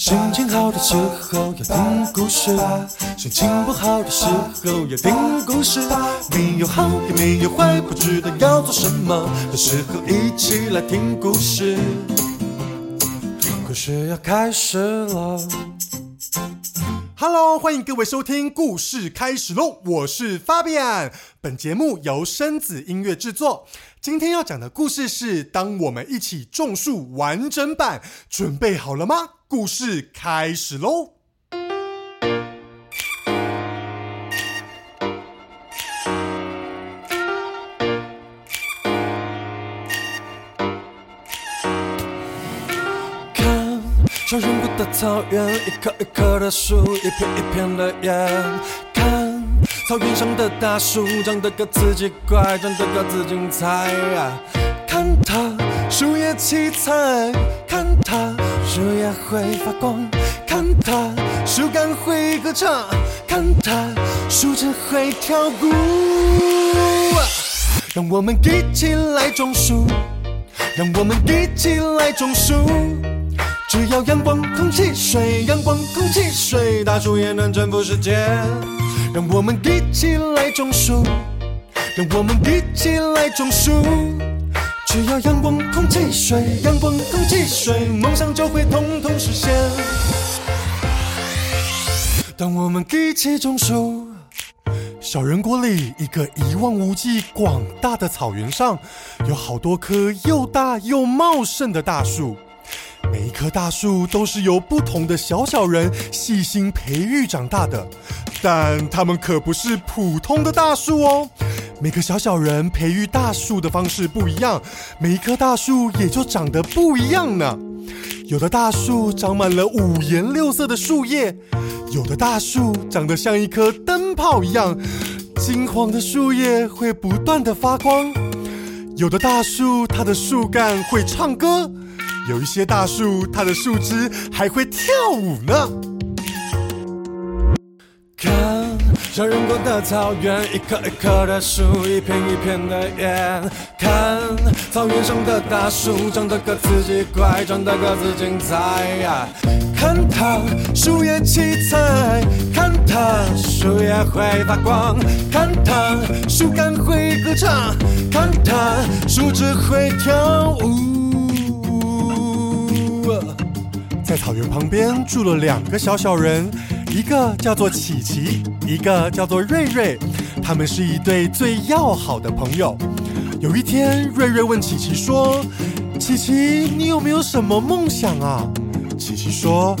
心情好的时候要听故事，心情不好的时候要听故事。没有好也没有坏，不知道要做什么的时候，一起来听故事。故事要开始了。Hello，欢迎各位收听，故事开始喽！我是 Fabian，本节目由生子音乐制作。今天要讲的故事是《当我们一起种树》完整版，准备好了吗？故事开始喽！看，小人国的草原，一棵一棵的树，一片一片的叶。看，草原上的大树，长得各自奇怪，长得各自精彩。看它，树叶七彩；看它，树叶会发光；看它，树干会歌唱；看它，树枝会跳舞。让我们一起来种树。让我们一起来种树，只要阳光、空气、水，阳光、空气、水，大树也能征服世界。让我们一起来种树，让我们一起来种树，只要阳光、空气、水，阳光、空气、水，梦想就会统统实现。当我们一起种树。小人国里一个一望无际、广大的草原上，有好多棵又大又茂盛的大树。一棵大树都是由不同的小小人细心培育长大的，但它们可不是普通的大树哦。每个小小人培育大树的方式不一样，每一棵大树也就长得不一样呢。有的大树长满了五颜六色的树叶，有的大树长得像一颗灯泡一样，金黄的树叶会不断的发光。有的大树它的树干会唱歌，有一些大树它的树枝还会跳舞呢。小人国的草原，一棵一棵的树，一片一片的叶。看，草原上的大树，长得各自奇怪，长得各自精彩。看它，树叶七彩；看它，树叶会发光；看它，树干会歌唱；看它，树枝会跳舞。在草原旁边住了两个小小人，一个叫做琪琪，一个叫做瑞瑞。他们是一对最要好的朋友。有一天，瑞瑞问琪琪说：“琪琪，你有没有什么梦想啊？”琪琪说：“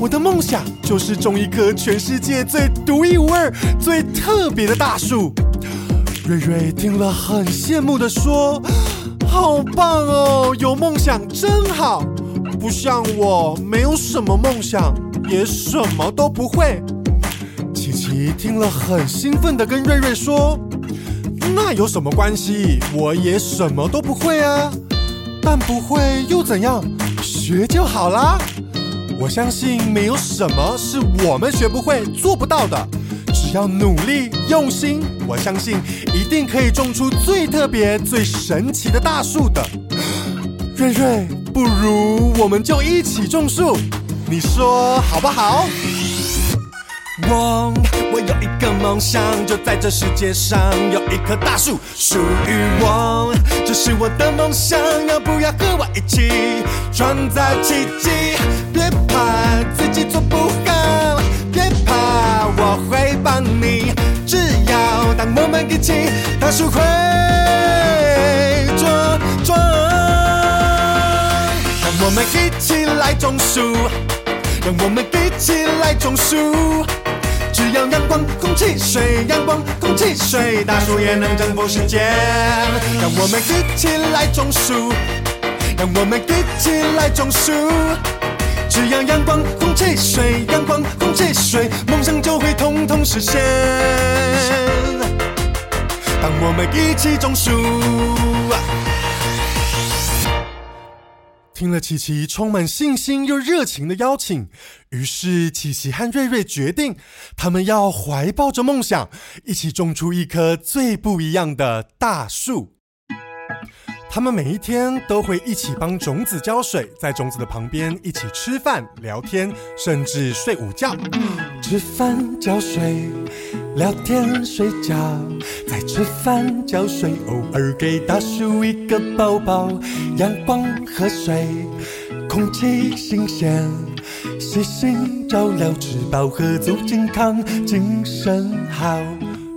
我的梦想就是种一棵全世界最独一无二、最特别的大树。”瑞瑞听了很羡慕的说：“好棒哦，有梦想真好。”不像我，没有什么梦想，也什么都不会。琪琪听了很兴奋的跟瑞瑞说：“那有什么关系？我也什么都不会啊。但不会又怎样？学就好啦。我相信没有什么是我们学不会、做不到的。只要努力用心，我相信一定可以种出最特别、最神奇的大树的。”瑞瑞，不如我们就一起种树，你说好不好？我我有一个梦想，就在这世界上有一棵大树属于我，这是我的梦想，要不要和我一起创造奇迹？别怕自己做不好，别怕我会帮你，只要当我们一起，大树会我们一起来种树，让我们一起来种树。只要阳光、空气、水，阳光、空气、水，大树也能征服世界。让我们一起来种树，让我们一起来种树。只要阳光、空气、水，阳光、空气、水，梦想就会统统实现。当我们一起种树。听了琪琪充满信心又热情的邀请，于是琪琪和瑞瑞决定，他们要怀抱着梦想，一起种出一棵最不一样的大树。他们每一天都会一起帮种子浇水，在种子的旁边一起吃饭、聊天，甚至睡午觉。吃饭浇水，聊天睡觉，在吃饭浇水，偶尔给大树一个抱抱。阳光和水，空气新鲜，细心照料，吃饱喝足健康，精神好。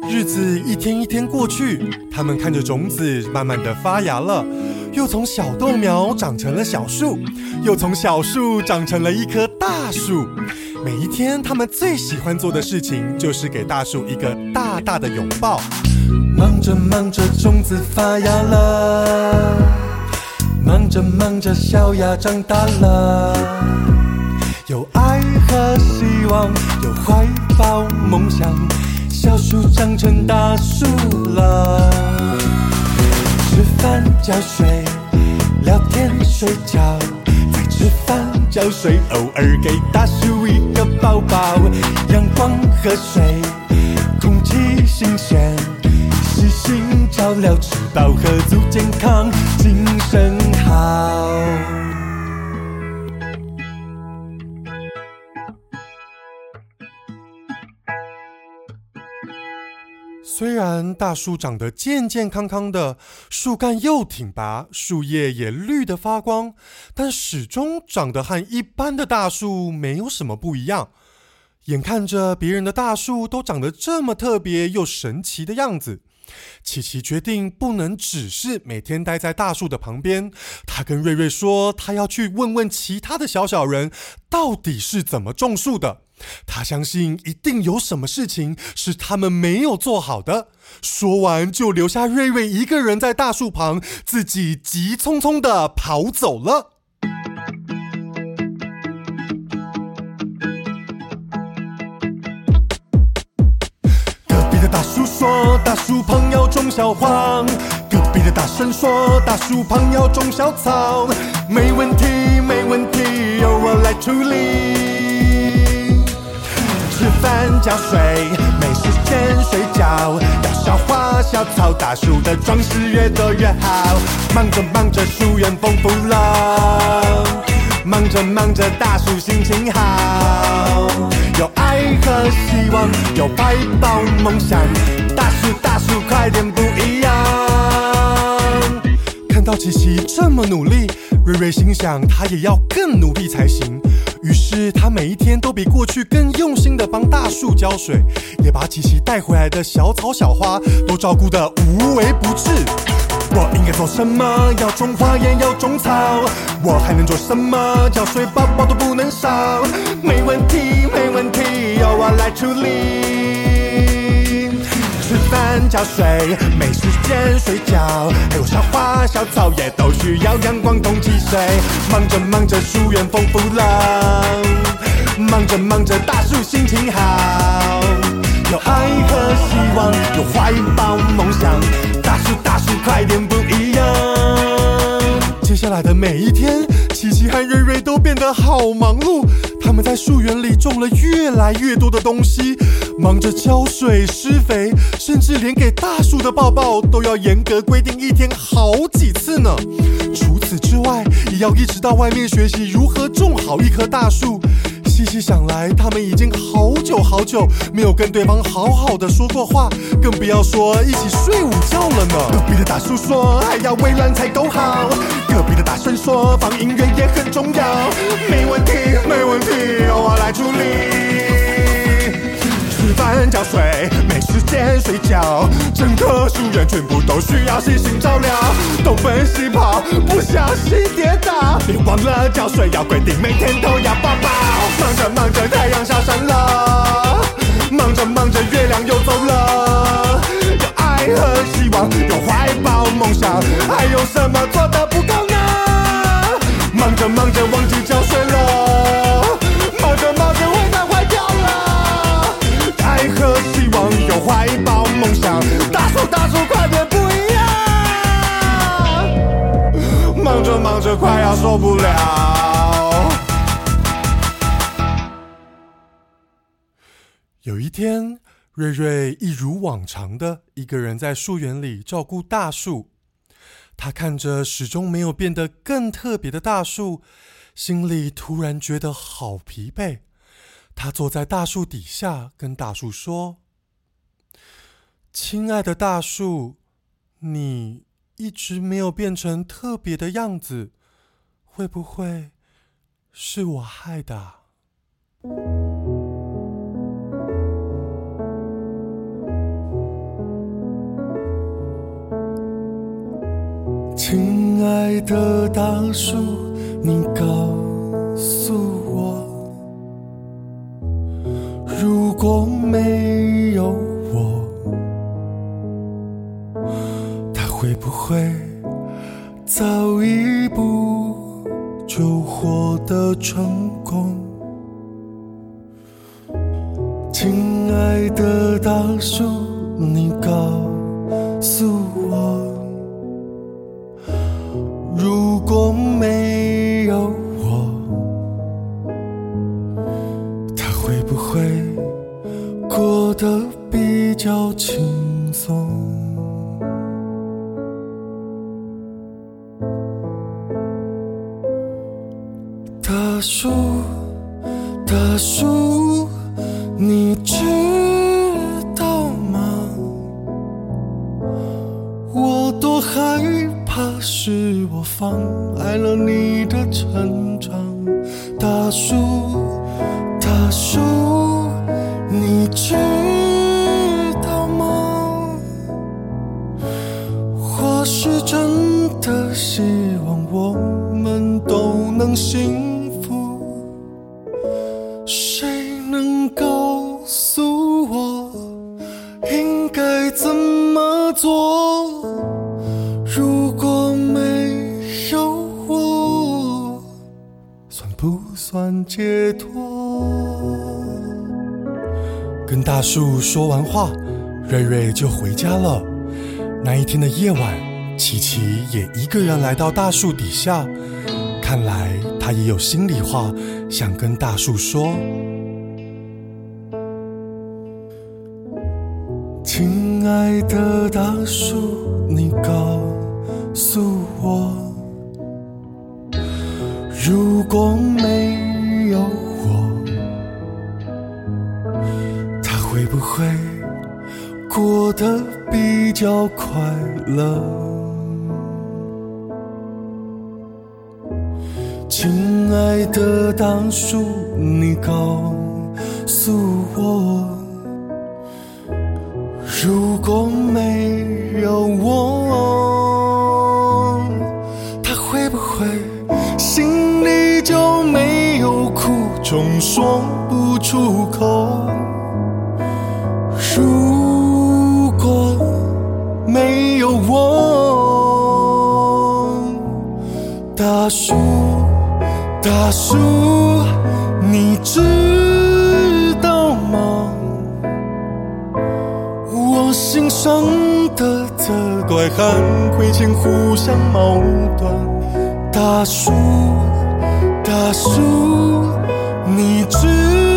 日子一天一天过去，他们看着种子慢慢的发芽了，又从小豆苗长成了小树，又从小树长成了一棵大树。每一天，他们最喜欢做的事情就是给大树一个大大的拥抱。忙着忙着，种子发芽了；忙着忙着，小芽长大了。有爱和希望，有怀抱梦想。小树长成大树了，吃饭浇水，聊天睡觉，在吃饭浇水，偶尔给大树一个抱抱。阳光和水，空气新鲜，细心照料，吃饱喝足，健康精神好。虽然大树长得健健康康的，树干又挺拔，树叶也绿得发光，但始终长得和一般的大树没有什么不一样。眼看着别人的大树都长得这么特别又神奇的样子，琪琪决定不能只是每天待在大树的旁边。他跟瑞瑞说，他要去问问其他的小小人，到底是怎么种树的。他相信一定有什么事情是他们没有做好的。说完，就留下瑞瑞一个人在大树旁，自己急匆匆的跑走了。隔壁的大叔说，大树旁要种小黄；隔壁的大婶说，大树旁要种小草。没问题，没问题，由我来处理。吃饭浇水，没时间睡觉，要小花小草，大树的装饰越多越好。忙着忙着，树园丰富了；忙着忙着，大树心情好。有爱和希望，有怀抱梦想，大树大树快点不一样。看到琪琪这么努力，瑞瑞心想，他也要更努力才行。于是他每一天都比过去更用心的帮大树浇水，也把琪琪带回来的小草小花都照顾得无微不至。我应该做什么？要种花也要种草。我还能做什么？浇水宝宝都不能少。没问题，没问题，由我来处理。吃饭浇水，没时间睡觉，还有小花小草需要阳光空气水。忙着忙着，疏远丰富了；忙着忙着，大树心情好。有爱和希望，有怀抱梦想，大树大树快点不一样。接下来的每一天，琪琪和瑞瑞都变得好忙碌。他们在树园里种了越来越多的东西，忙着浇水、施肥，甚至连给大树的抱抱都要严格规定一天好几次呢。除此之外，也要一直到外面学习如何种好一棵大树。细细想来，他们已经好久好久没有跟对方好好的说过话，更不要说一起睡午觉了呢。隔壁的大叔说还要围栏才够好，隔壁的大婶说放音乐也很重要。没问题，没问题，由我来处理。吃饭浇水，没时间睡觉，整棵树园全部都需要细心照料。东奔西跑，不小心跌倒，别忘了浇水要规定每天都要抱抱。忙着忙着，太阳下山了；忙着忙着，月亮又走了。有爱和希望，有怀抱梦想，还有什么做的不够呢？忙着忙着，忘记浇水了；怀抱梦想，大树大树快点不一样。忙着忙着，快要受不了。有一天，瑞瑞一如往常的一个人在树园里照顾大树。他看着始终没有变得更特别的大树，心里突然觉得好疲惫。他坐在大树底下，跟大树说：“亲爱的大树，你一直没有变成特别的样子，会不会是我害的？”亲爱的大树，你告诉我，大树，大树，你知道吗？我多害怕是我妨碍了你的成长。大树，大树，你知解脱？跟大树说完话，瑞瑞就回家了。那一天的夜晚，琪琪也一个人来到大树底下。看来他也有心里话想跟大树说。亲爱的大树，你告诉我，如果没有我，他会不会过得比较快乐？亲爱的大树，你告诉我，如果没有我，他会不会心，总说不出口？如果没有我，大树。大树，你知道吗？我心上的责怪和亏欠互相矛盾。大树，大树，你知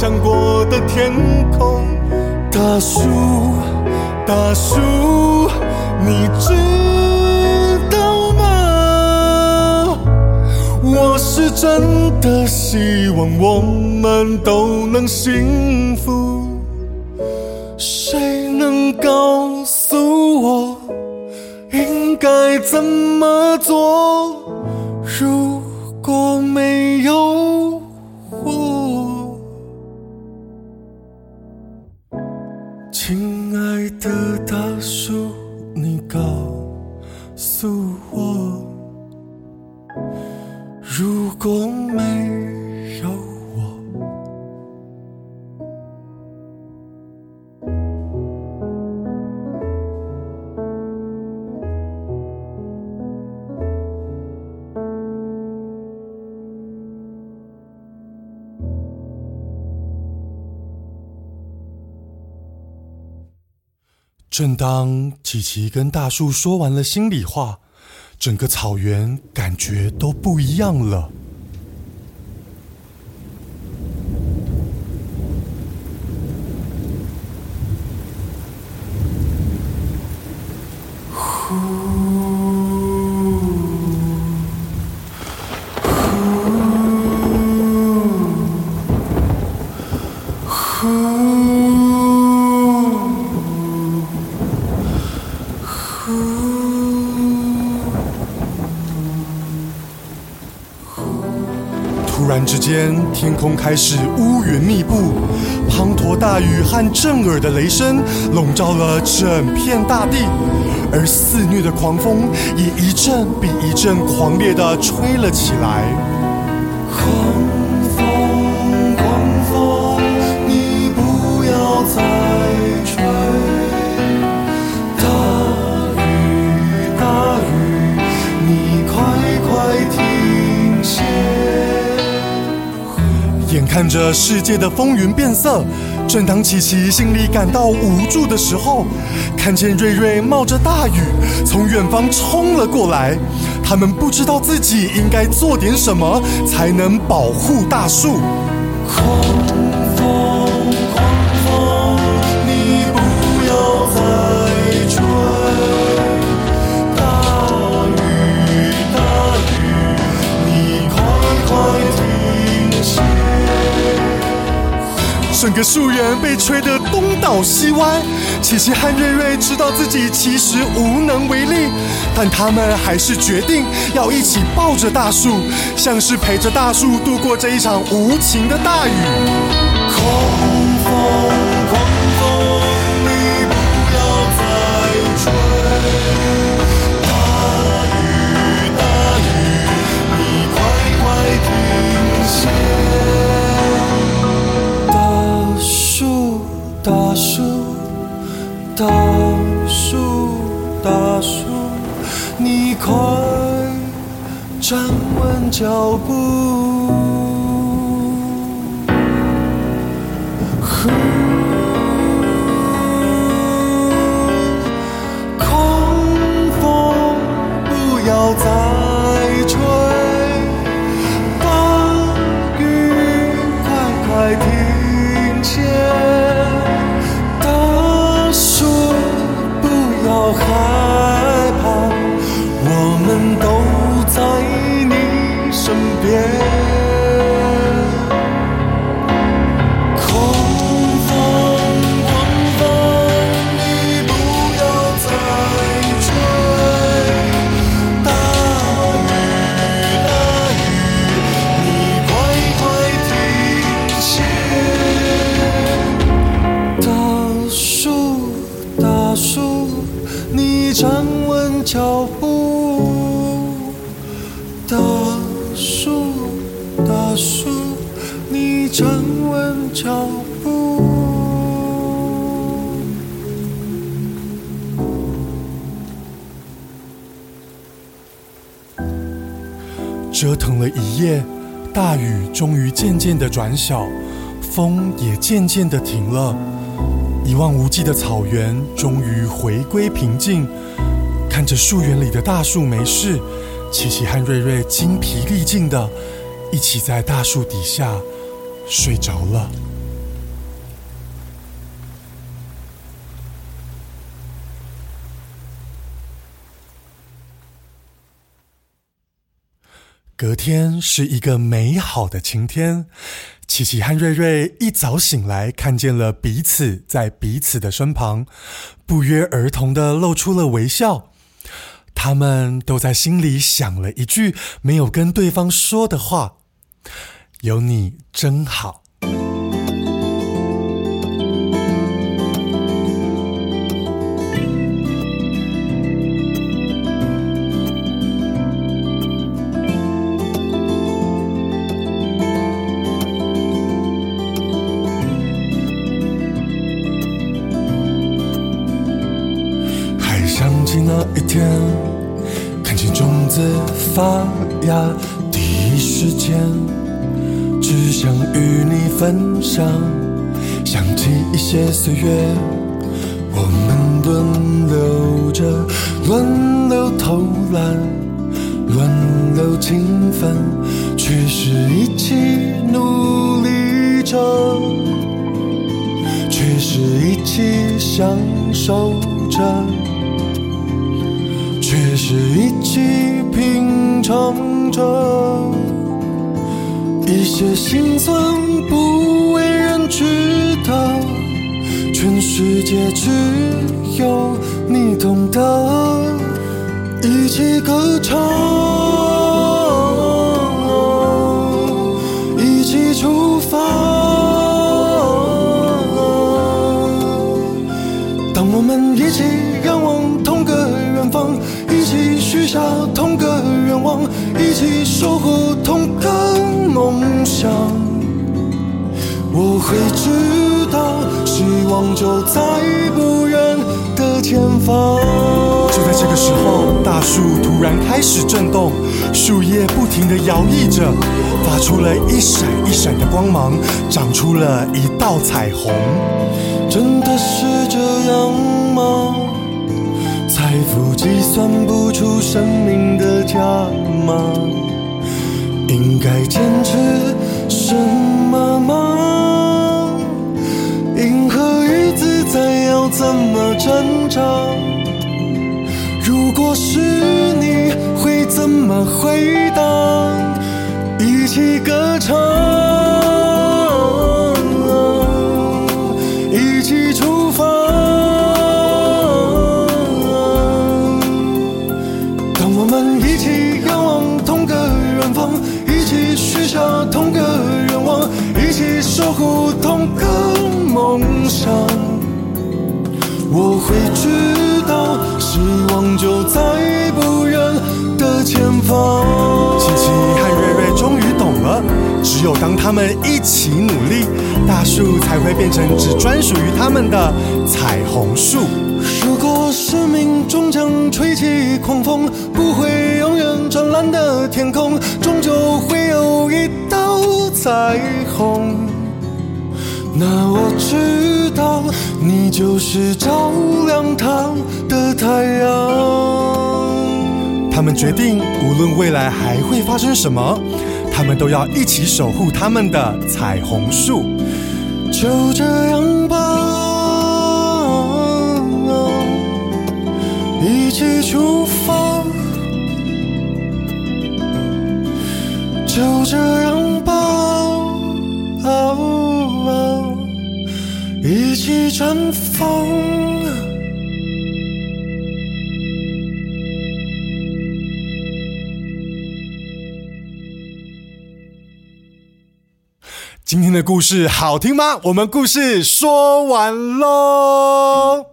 想过的天空，大树。大树，你知道吗？我是真的希望我们都能幸福。谁能告诉我应该怎么做？如果没正当琪琪跟大树说完了心里话，整个草原感觉都不一样了。突间，天空开始乌云密布，滂沱大雨和震耳的雷声笼罩了整片大地，而肆虐的狂风也一阵比一阵狂烈地吹了起来。看着世界的风云变色，正当琪琪心里感到无助的时候，看见瑞瑞冒着大雨从远方冲了过来。他们不知道自己应该做点什么才能保护大树。整个树园被吹得东倒西歪，琪琪和瑞瑞知道自己其实无能为力，但他们还是决定要一起抱着大树，像是陪着大树度过这一场无情的大雨。狂风，大树，大树，你快站稳脚步。站稳脚步。折腾了一夜，大雨终于渐渐的转小，风也渐渐的停了。一望无际的草原终于回归平静。看着树园里的大树没事，琪琪和瑞瑞精疲力尽的一起在大树底下睡着了。隔天是一个美好的晴天，琪琪和瑞瑞一早醒来，看见了彼此在彼此的身旁，不约而同的露出了微笑。他们都在心里想了一句没有跟对方说的话：“有你真好。”还想起那一天，看见种子发芽，想与你分享。想起一些岁月，我们轮流着，轮流偷懒，轮流勤奋，却是一起努力着，却是一起享受着，却是一起品尝着。一些心酸不为人知的，全世界只有你懂得。一起歌唱，一起出发。我会知道，希望就在不远的前方。就在这个时候，大树突然开始震动，树叶不停地摇曳着，发出了一闪一闪的光芒，长出了一道彩虹。真的是这样吗？财富计算不出生命的价码，应该坚持成长？如果是你会怎么回答？一起歌唱。只有当他们一起努力，大树才会变成只专属于他们的彩虹树。如果生命终将吹起狂风，不会永远湛蓝的天空，终究会有一道彩虹。那我知道，你就是照亮它的太阳。他们决定，无论未来还会发生什么，他们都要一起守护他们的彩虹树。就这样吧，一起出发。就这样吧，一起绽放。今天的故事好听吗？我们故事说完喽。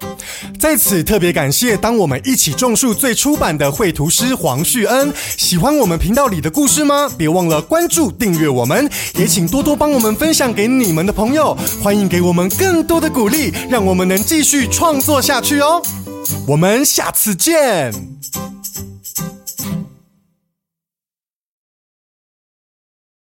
在此特别感谢当我们一起种树最初版的绘图师黄旭恩。喜欢我们频道里的故事吗？别忘了关注订阅我们，也请多多帮我们分享给你们的朋友。欢迎给我们更多的鼓励，让我们能继续创作下去哦。我们下次见。